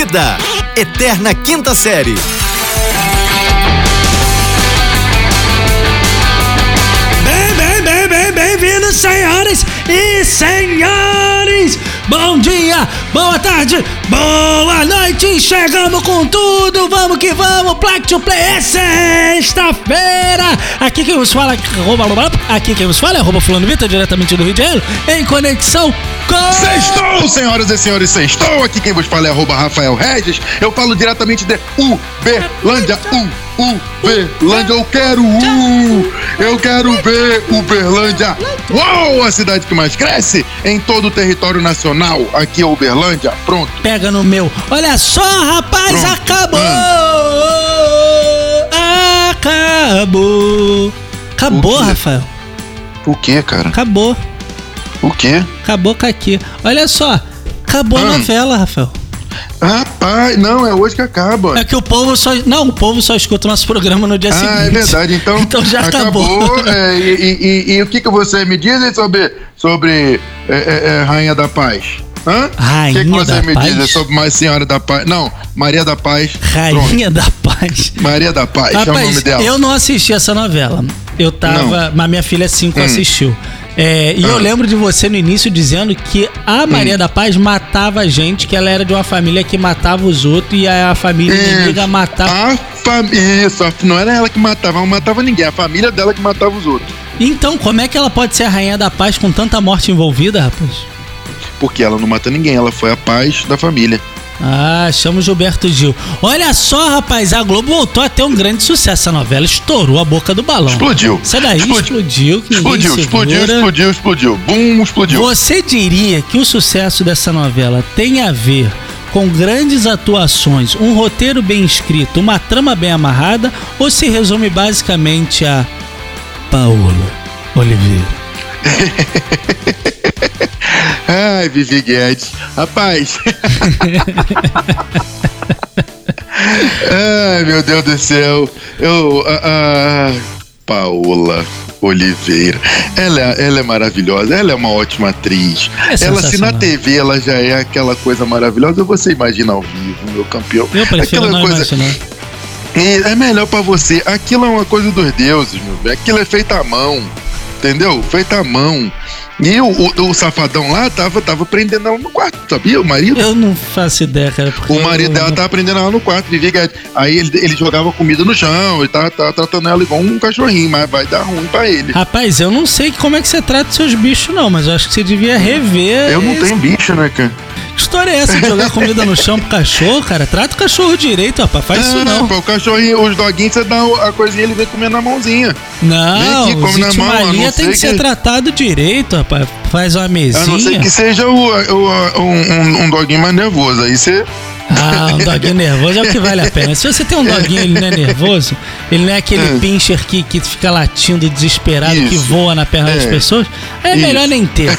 Vida, Eterna Quinta Série. Bem, bem, bem, bem, bem-vindos, senhoras e senhores! Bom dia, boa tarde, boa noite! Chegamos com tudo, vamos que vamos! Plaque to Play é sexta-feira! Aqui quem nos fala, aqui quem nos fala é arroba fulano Vitor, diretamente do Rio de Janeiro, em conexão. Sextou, senhoras e senhores, sextou. Aqui quem vos fala é arroba Rafael Regis. Eu falo diretamente de Uberlândia. U, Uberlândia. Eu quero U. Eu quero ver Uberlândia. Uau, a cidade que mais cresce em todo o território nacional. Aqui é Uberlândia. Pronto. Pega no meu. Olha só, rapaz, Pronto. acabou! Acabou! Acabou, quê? Rafael. O que, cara? Acabou. O que? Acabou com aqui. Olha só, acabou a Hum. novela, Rafael. Rapaz, não, é hoje que acaba. É que o povo só. Não, o povo só escuta o nosso programa no dia seguinte. Ah, é verdade. Então, Então já acabou. é, e, e- e- e o que, que você me diz sobre, sobre é, é, é, Rainha da Paz? Hã? Rainha O que, que você da me Paz? diz sobre mais Senhora da Paz? Não, Maria da Paz. Pronto. Rainha da Paz. Maria da Paz, é o nome Rapaz, dela. eu não assisti essa novela. Eu tava. Mas minha filha 5 Hum. assistiu. É, e eu Ah. Hum. lembro de você no início dizendo que a Maria da Paz matava gente, que ela era de uma família que matava os outros e a família Isso. inimiga matava. A família. Isso, a- não era ela que matava, não matava ninguém. A família dela que matava os outros. Então, como é que ela pode ser a Rainha da Paz com tanta morte envolvida, rapaz? Porque ela não mata ninguém, ela foi a paz da família. Ah, chama o Gilberto Gil. Olha só, rapaz, a Globo voltou a ter um grande sucesso. A novela estourou a boca do balão. Explodiu. Isso daí explodiu, Explodiu, explodiu, segura. explodiu, explodiu. Bum, explodiu. Você diria que o sucesso dessa novela tem a ver com grandes atuações, um roteiro bem escrito, uma trama bem amarrada, ou se resume basicamente a Paola Oliveira? Ai, Vivi Guedes. Rapaz. Ai, meu Deus do céu. Eu. ah, ah, Paola Oliveira. Ela, é- ela é maravilhosa, ela é uma ótima atriz. É ela, se na. TV ela já é aquela coisa maravilhosa, você imagina ao vivo, meu campeão. Eu prefiro Aquela não coisa- imaginar. E é melhor pra você. Aquilo é uma coisa dos deuses, meu velho. Aquilo é feito à mão. Entendeu? Feito à mão. E o, o- o safadão lá tava, tava prendendo ela no quarto, sabia? O marido. Eu não faço ideia, cara. O marido dela tava prendendo ela no quarto, Vivi Guedes. Aí ele, ele jogava comida no chão, ele tava, tava tratando ela igual um cachorrinho, mas vai dar ruim pra ele. Rapaz, eu não sei como é que você trata seus bichos, não, mas eu acho que você devia rever. Eu não esse- tenho bicho, né, cara? Que história é essa de jogar comida no chão pro cachorro, cara? Trata o cachorro direito, rapaz. Faz isso não. pô, o cachorrinho, os doguinhos, você dá a coisinha, ele vem comendo na mãozinha. Não, Vem aqui, come o na mão, a Itimalia não tem ser que ser que- tratado direito, rapaz. Faz uma A não ser mesinha. que seja o, o- um, um- um doguinho mais nervoso. Aí você. Ah, um doguinho nervoso é o que vale a pena. Se você tem um doguinho ele não é nervoso, ele não é aquele É. pincher que, que fica latindo desesperado, que Isso. voa na perna das É. pessoas, é Isso. melhor nem ter.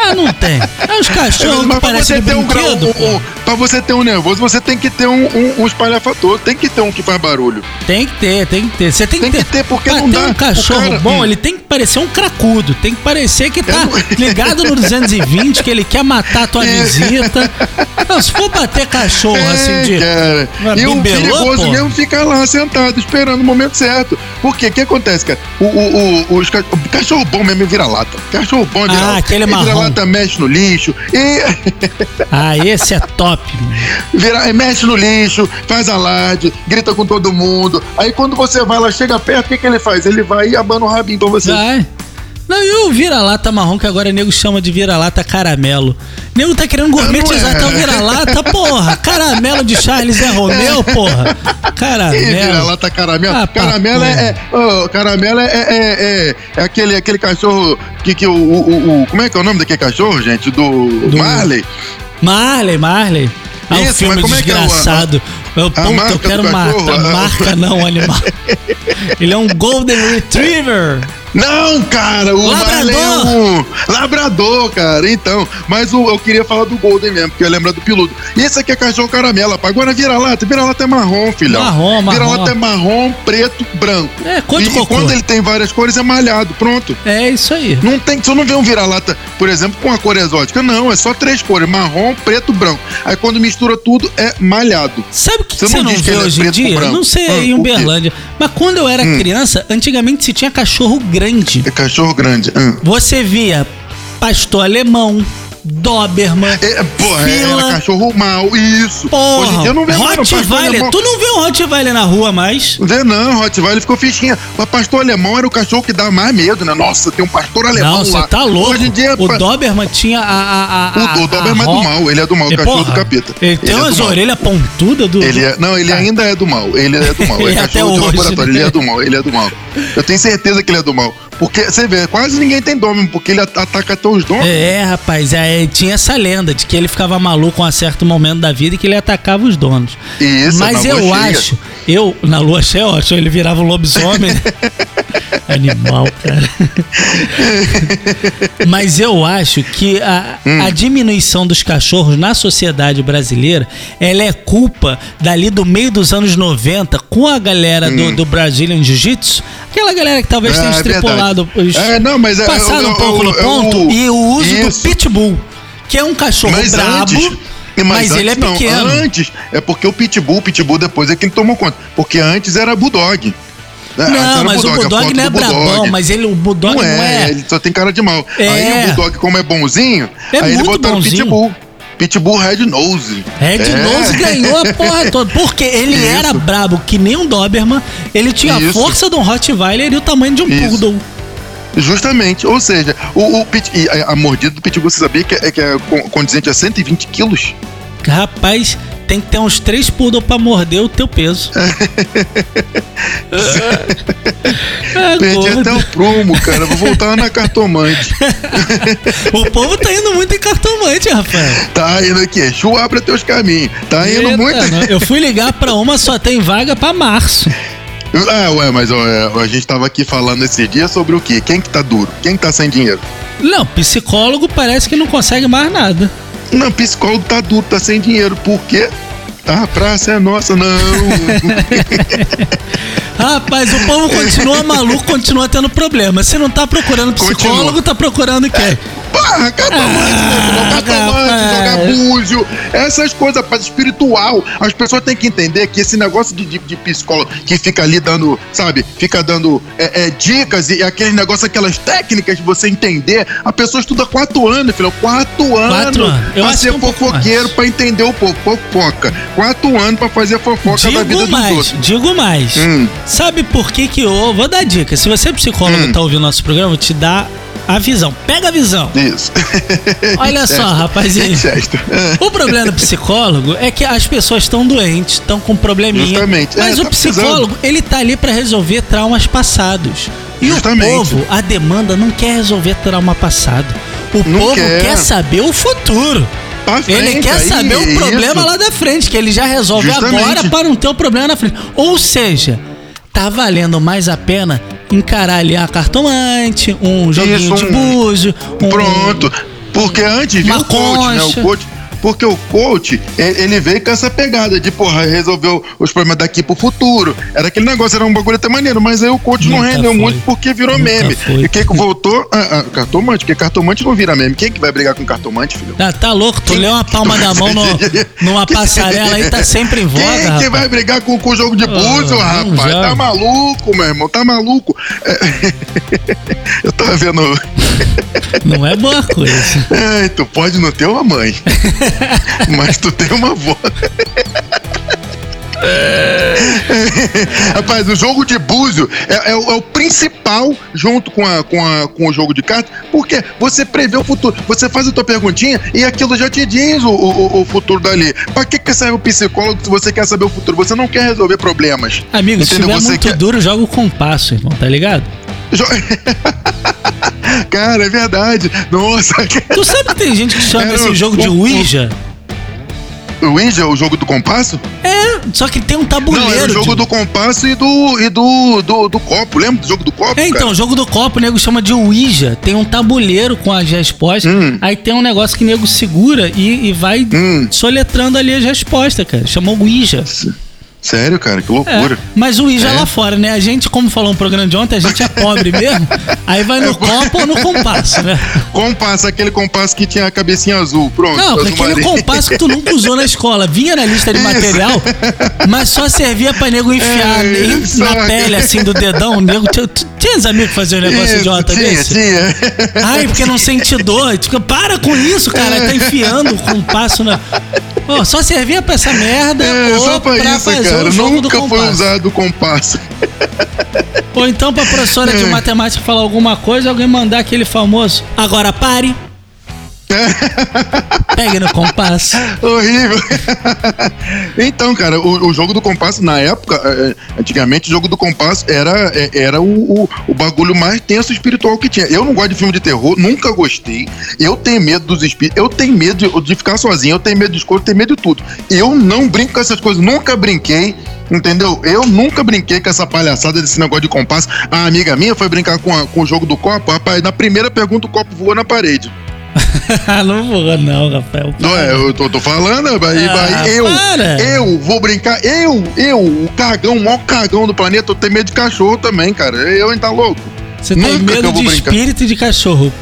Ah, não tem. É os cachorros que Mas pra parecem de um, brinquedo, um, um, pra você ter um nervoso, você tem que ter um, um, um espalhafatoso. Tem que ter um que faz barulho. Tem que ter, tem que ter. Você tem, Tem que ter. que ter, porque pra não ter dá. um cachorro cara- bom, hum. ele tem que parecer um cracudo. Tem que parecer que tá ligado no 220, que ele quer matar a tua visita. Não, se for bater cachorro assim É, de. cara. Mas E o perigoso pô? mesmo fica lá sentado, esperando o momento certo. Por quê? O que acontece, cara? O, o, o, os ca- o cachorro bom mesmo é vira-lata. Cachorro bom é vira-lata. Ah, aquele Ele marrom. Vira-lata mexe no lixo. E Ah, esse é top. vira, mexe no lixo, faz alarde, grita com todo mundo. Aí quando você vai lá, chega perto, o que, que ele faz? Ele vai e abana o rabinho pra você. Vai. Não, e o vira-lata marrom, que agora o nego chama de vira-lata caramelo. O nego tá querendo gourmetizar é. até o vira-lata, porra. Caramelo de Charles é Romeu, porra. Caramelo. vira-lata caramelo. Ah, caramelo é, é, ô, caramelo é, é, é, é aquele, aquele cachorro que, que o, o, o- Como é que é o nome daquele cachorro, gente? Do, Do- Marley? Marley, Marley. Ah, o Isso, filme como é é o- desgraçado. Eu, puta, eu marca quero matar. Marca não, animal. Ele é um Golden Retriever. Não, cara, o Labrador. Um labrador, cara. Então, mas o, eu queria falar do Golden mesmo, porque eu lembro do piludo. E esse aqui é cachorro caramelo, rapaz. Agora vira-lata, vira-lata é marrom, filhão. Marrom, marrom. Vira-lata é marrom, preto, branco. É, de e, e quando ele tem várias cores é malhado, pronto. É isso aí. Não tem, você não vê um vira-lata, por exemplo, com a cor exótica. Não, é só três cores: marrom, preto, branco. Aí quando mistura tudo, é malhado. Sabe o que Você não não, diz que ele é hoje em dia? branco. Não sei Ah, em? Uberlândia. Mas quando eu era criança, antigamente se tinha cachorro grande. É cachorro grande. Hum. Você via pastor alemão, Doberman, É, porra, é, Fila. era cachorro mal, isso. Hoje porra, em dia eu não não. Pastor Rottweiler. alemão- Tu não vê um Rottweiler na rua mais? Não vê não, Rottweiler ficou fichinha. O pastor alemão era o cachorro que dá mais medo, né? Nossa, tem um pastor alemão Não, lá. você tá louco. Hoje em dia... o pa- Doberman tinha a. a, a, O, o Doberman é a do ro- mal, ele é do mal, o cachorro porra, do capeta. Ele tem é do umas mal. orelhas pontudas do. Ele é, não, ele ainda é do mal. Ele é do mal. É cachorro de hoje, laboratório. né? Ele é do mal. Ele é do mal. Eu tenho certeza que ele é do mal. Porque, você vê, quase ninguém tem Doberman, porque ele at- ataca até os donos. É, rapaz, é, tinha essa lenda de que ele ficava maluco a um certo momento da vida e que ele atacava os donos. Isso, Mas eu cheia. acho, eu, na lua cheia, eu acho, ele virava um lobisomem. né? Animal, cara. Mas eu acho que a, Hum. a diminuição dos cachorros na sociedade brasileira, ela é culpa dali do meio dos anos 90, com a galera do, do Brazilian Jiu-Jitsu, aquela galera que talvez. Ah, tenha é extrapolado, É, não, mas é- passado é o- um pouco é o- no é ponto, o- e o uso Isso. do pitbull, que é um cachorro Mas brabo, antes. mas, ele é não, pequeno. antes, é porque o Pitbull, o Pitbull depois é quem tomou conta. Porque antes era Bulldog. É, antes Não, mas o a Bulldog não é Bulldog. brabão, mas ele, o Bulldog não não é, é. ele só tem cara de mal. É. Aí o Bulldog, como é bonzinho, É aí ele botaram o bonzinho. Pitbull. Pitbull Red Nose. Red É. Nose ganhou a porra toda. Porque ele Isso. era brabo que nem um Doberman, ele tinha a Isso. força de um Rottweiler e o tamanho de um Isso. Poodle. Justamente, ou seja, o, o Pit- a, a mordida do Pitbull, você sabia que é, que é con- condizente a 120 quilos? Rapaz, tem que ter uns três Poodle pra morder o teu peso. é, Perdi gordo. até o prumo, cara. Vou voltar na cartomante. O povo tá indo muito em cartomante, Rafael. Tá indo aqui, Chu abre teus caminhos. Tá indo Eita, muito. não. Eu fui ligar pra uma, só tem vaga pra março. Ah, ué, mas ó, é, a gente tava aqui falando esses dias sobre o quê? Quem que tá duro? Quem que tá sem dinheiro? Não, psicólogo parece que não consegue mais nada. Não, psicólogo tá duro, tá sem dinheiro. Por quê? A praça é nossa, não. Rapaz, o povo continua maluco, continua tendo problema. Se não tá procurando psicólogo, Continua. tá procurando quem? Porra, cartomante, meu filho, Ah, cartomante, rapaz. jogar búzio, essas coisas, rapaz, espiritual. As pessoas têm que entender que esse negócio de, de, de psicólogo que fica ali dando, sabe, fica dando é, é, dicas e aquele negócio, aquelas técnicas de você entender. A pessoa estuda quatro anos, filho, quatro anos. Quatro anos. Eu pra ser que um fofoqueiro, mais. pra entender o povo, fofoca. Quatro anos pra fazer fofoca da vida Digo dos mais, outros. digo mais. Hum. Sabe por que que eu... Vou dar dica. Se você é psicólogo e Hum. tá ouvindo nosso programa, eu vou te dar a visão. Pega a visão. Isso. Olha só, rapazinho. O problema do psicólogo é que as pessoas estão doentes, estão com probleminha. Justamente. Mas É, o tá psicólogo, ele tá ali pra resolver traumas passados. E Justamente. o povo, a demanda não quer resolver trauma passado. O Não povo quer. quer. saber o futuro. Pra Ele frente, quer saber o isso. problema lá da frente, que ele já resolve Justamente. agora para não ter o problema na frente. Ou seja, tá valendo mais a pena encarar ali a cartomante, um joguinho Isso, de um- búzio, um, Pronto. Porque antes vinha Uma o coach, né? O coach. Porque o coach, ele veio com essa pegada de, porra, resolveu os problemas daqui pro futuro. Era aquele negócio, era um bagulho até maneiro, mas aí o coach não Nunca rendeu foi. muito porque virou Nunca meme. foi. E quem que voltou? Ah, ah, cartomante, porque cartomante não vira meme. Quem que vai brigar com cartomante, filho? Ah, tá louco, tu leu uma palma da mão no- numa passarela aí, tá sempre em voga, Quem que rapaz. vai brigar com, com o jogo de búzio, Ah, não rapaz? Tá maluco, meu irmão, tá maluco. É, Eu tava vendo. Não é boa coisa. Ai, tu pode não ter uma mãe, mas tu tem uma avó. Rapaz, o jogo de búzio é, é o, é o principal junto com, a, com, a, com o jogo de cartas, porque você prevê o futuro. Você faz a tua perguntinha e aquilo já te diz o, o, o futuro dali. Pra que, que serve o psicólogo se você quer saber o futuro? Você não quer resolver problemas. Amigo, se Entendeu? tiver Você muito quer- duro, joga o compasso, irmão, tá ligado? Cara, é verdade. Nossa, Tu sabe que tem gente que chama Era esse jogo de um- Ouija? O Ouija, o jogo do compasso? É, só que tem um tabuleiro. Não, era o jogo de- do compasso e do e do, do, do copo. Lembra do jogo do copo? É, então, cara? o jogo do copo, o nego chama de Ouija. Tem um tabuleiro com as respostas. Hum. Aí tem um negócio que o nego segura e, e vai Hum. soletrando ali as respostas, cara. Chama Ouija. Sério, cara, que É, loucura. mas o Ouija É? lá fora, né? A gente, como falou no programa de ontem, a gente é pobre mesmo. Aí vai no copo ou no compasso, né? Compasso, aquele compasso que tinha a cabecinha azul. Pronto. Não, aquele marinho. compasso que tu nunca usou na escola. Vinha na lista de Isso. material, mas só servia pra nego enfiar É, em- isso. na pele, assim, do dedão. O nego, tinha, tu tinha uns amigos que faziam um negócio Isso, idiota tinha, desse? tinha. Ai, porque não sente dor. Tipo, para com isso, cara. Tá enfiando o compasso na. Pô, só servia pra essa merda É, ou só pra pra isso, fazer cara. o jogo do Nunca foi compasso. usado o compasso. Ou então pra professora de É. matemática falar alguma coisa, alguém mandar aquele famoso. Agora pare. Pegue no compasso. Horrível. então, cara, o, o jogo do compasso, na época, eh, antigamente, o jogo do compasso era, eh, era o, o, o bagulho mais tenso espiritual que tinha. Eu não gosto de filme de terror, nunca gostei. Eu tenho medo dos espíritos, eu tenho medo de, de ficar sozinho, eu tenho medo de escuro, eu tenho medo de tudo. Eu não brinco com essas coisas, nunca brinquei. Entendeu? Eu nunca brinquei com essa palhaçada desse negócio de compasso. A amiga minha foi brincar com, a- com o jogo do copo. Rapaz, na primeira pergunta o copo voou na parede. não vou, não, Rafael. Não é, eu tô, tô falando, aí Ah, vai, eu, para. eu vou brincar, eu, eu, o cagão, o maior cagão do planeta, eu tenho medo de cachorro também, cara. Eu, hein, tá louco? Você tem Nunca medo de brincar. espírito e de cachorro.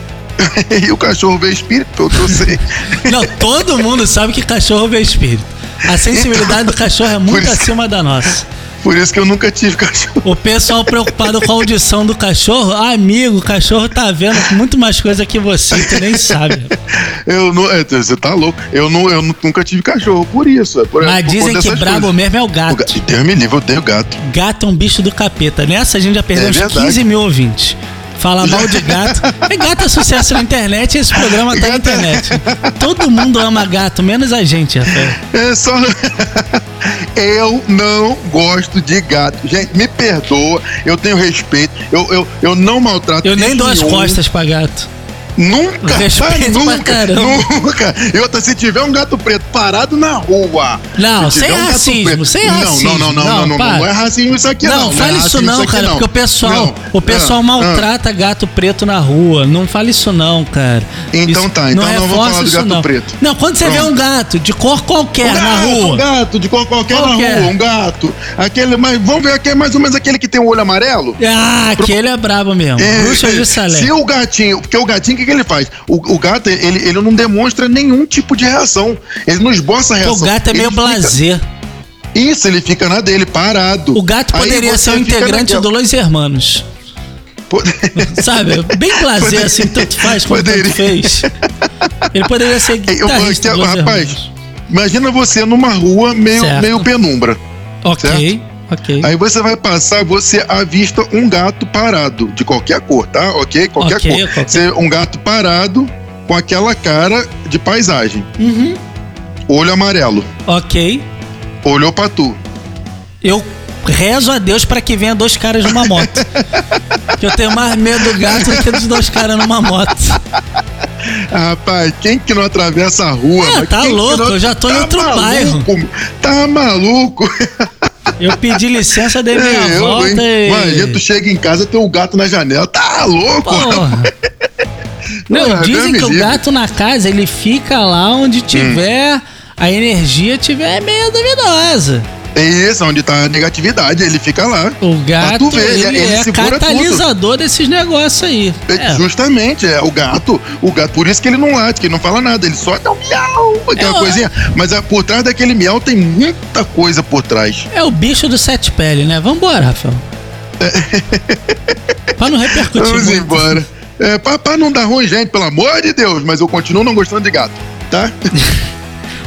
e o cachorro vê espírito, eu, eu sei. Não, todo mundo sabe que cachorro vê espírito. A sensibilidade do cachorro é muito acima da nossa. Por isso que eu nunca tive cachorro. O pessoal preocupado com a audição do cachorro, ah, amigo, o cachorro tá vendo muito mais coisa que você, tu nem sabe. Eu não, é, você tá louco. Eu, não, eu nu- nunca tive cachorro, por isso. É por, Mas por dizem que brabo coisas. mesmo é o O gato. gato. Deus me livre, eu tenho gato. Gato é um bicho do capeta. Nessa a gente já perdeu É uns verdade. 15 mil ouvintes. Fala mal de gato. É gato é sucesso na internet e esse programa tá na Gato é- internet. Todo mundo ama gato, menos a gente, Rafael. É só. eu não gosto de gato. Gente, me perdoa, eu tenho respeito, eu, eu, eu não maltrato Eu nem dou as nenhum. costas pra gato. Nunca, Respeito nunca, pra caramba. nunca. E outra, se tiver um gato preto parado na rua. Não, se sem um racismo, sem não, racismo. Não, não, não, Não, não, não, é racismo isso aqui, não. Não, é fale isso não, cara, porque o pessoal, o pessoal Ah, maltrata gato preto na rua. Não fale isso não, cara. Então tá, então não vou falar do gato preto. Não, quando você vê um gato de cor qualquer na rua. Um gato, de qual- qualquer na rua, um gato. Aquele, mas vamos ver aqui, mais ou menos aquele que tem o olho amarelo? Ah, aquele é brabo mesmo. É, Bruxa de Salé. Se o gatinho, porque o gatinho, o que, que ele faz? O, o gato, ele, ele não demonstra nenhum tipo de reação. Ele não esboça reação. O gato é meio Ele fica- blazer. Isso, ele fica na dele, parado. O gato poderia ser um fica integrante do Los Hermanos. Po- Sabe? Bem blazer, Poderia- assim, tanto faz como tanto poderia. fez. Ele poderia ser Eu, guitarrista eu- do Los rapaz, Hermanos. imagina você numa rua meio, Certo. meio penumbra. Ok, ok. Aí você vai passar, você avista um gato parado, de qualquer cor, tá? Ok? Qualquer Ok, cor. qualquer- um gato parado com aquela cara de paisagem. Uhum. Olho amarelo. Ok. Olhou pra tu. Eu rezo a Deus pra que venha dois caras numa moto. que eu tenho mais medo do gato do que dos dois caras numa moto. Rapaz, quem que não atravessa a rua? Ah, tá louco, não- eu já tô em outro maluco, Tá maluco? Eu pedi licença, dei minha É, eu, volta hein? e. Imagina, tu chega em casa tem um gato na janela. Tá louco? Não, Porra, dizem que o gato na casa, ele fica lá onde tiver. A energia tiver meio duvidosa. É isso, onde tá a negatividade, ele fica lá. O gato, tu ver, ele, é segura catalisador desses negócios aí. É, É. Justamente, é o gato, o gato, por isso que ele não late, que ele não fala nada, ele só dá um miau, aquela É, coisinha. Mas é, por trás daquele miau tem muita coisa por trás. É o bicho do sete pele, né? Vambora, Rafael. pra não repercutir Vamos muito. embora. É, pra, pra não dar ruim, gente, pelo amor de Deus, mas eu continuo não gostando de gato, tá?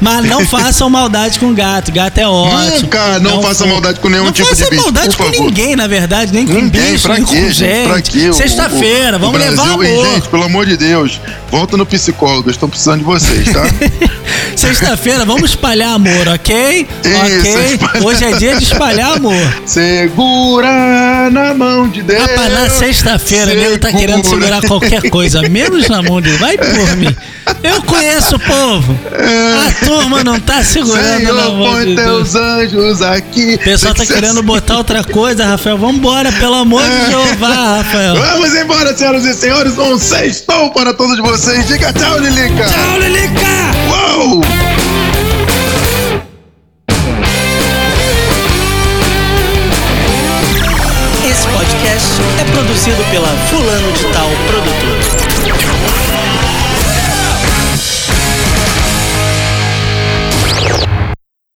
Mas não façam maldade com gato. Gato é ótimo. Nunca, não façam maldade com nenhum não tipo de façam bicho, maldade por com favor. ninguém, na verdade. Nem com Ninguém, bicho, pra nem quê, com gente? Sexta-feira, vamos o levar Brasil- amor. Ei, gente, pelo amor de Deus, volta no psicólogo, estão precisando de vocês, tá? Sexta-feira, vamos espalhar amor, ok? Isso, ok? Hoje é dia de espalhar amor. Segura na mão de Deus. Rapaz, na sexta-feira, nego tá querendo Segura. segurar qualquer coisa, menos na mão dele. Vai por mim. Eu conheço o povo. A turma não tá segurando. Senhor, põe de teus anjos aqui. O pessoal tá que querendo assim. botar outra coisa, Rafael. Vambora, pelo amor de é. Jeová, Rafael. Vamos embora, senhoras e senhores. Um sextão para todos vocês. Diga tchau, Lilica. Tchau, Lilica. Uou! Esse podcast é produzido pela Fulano de Tal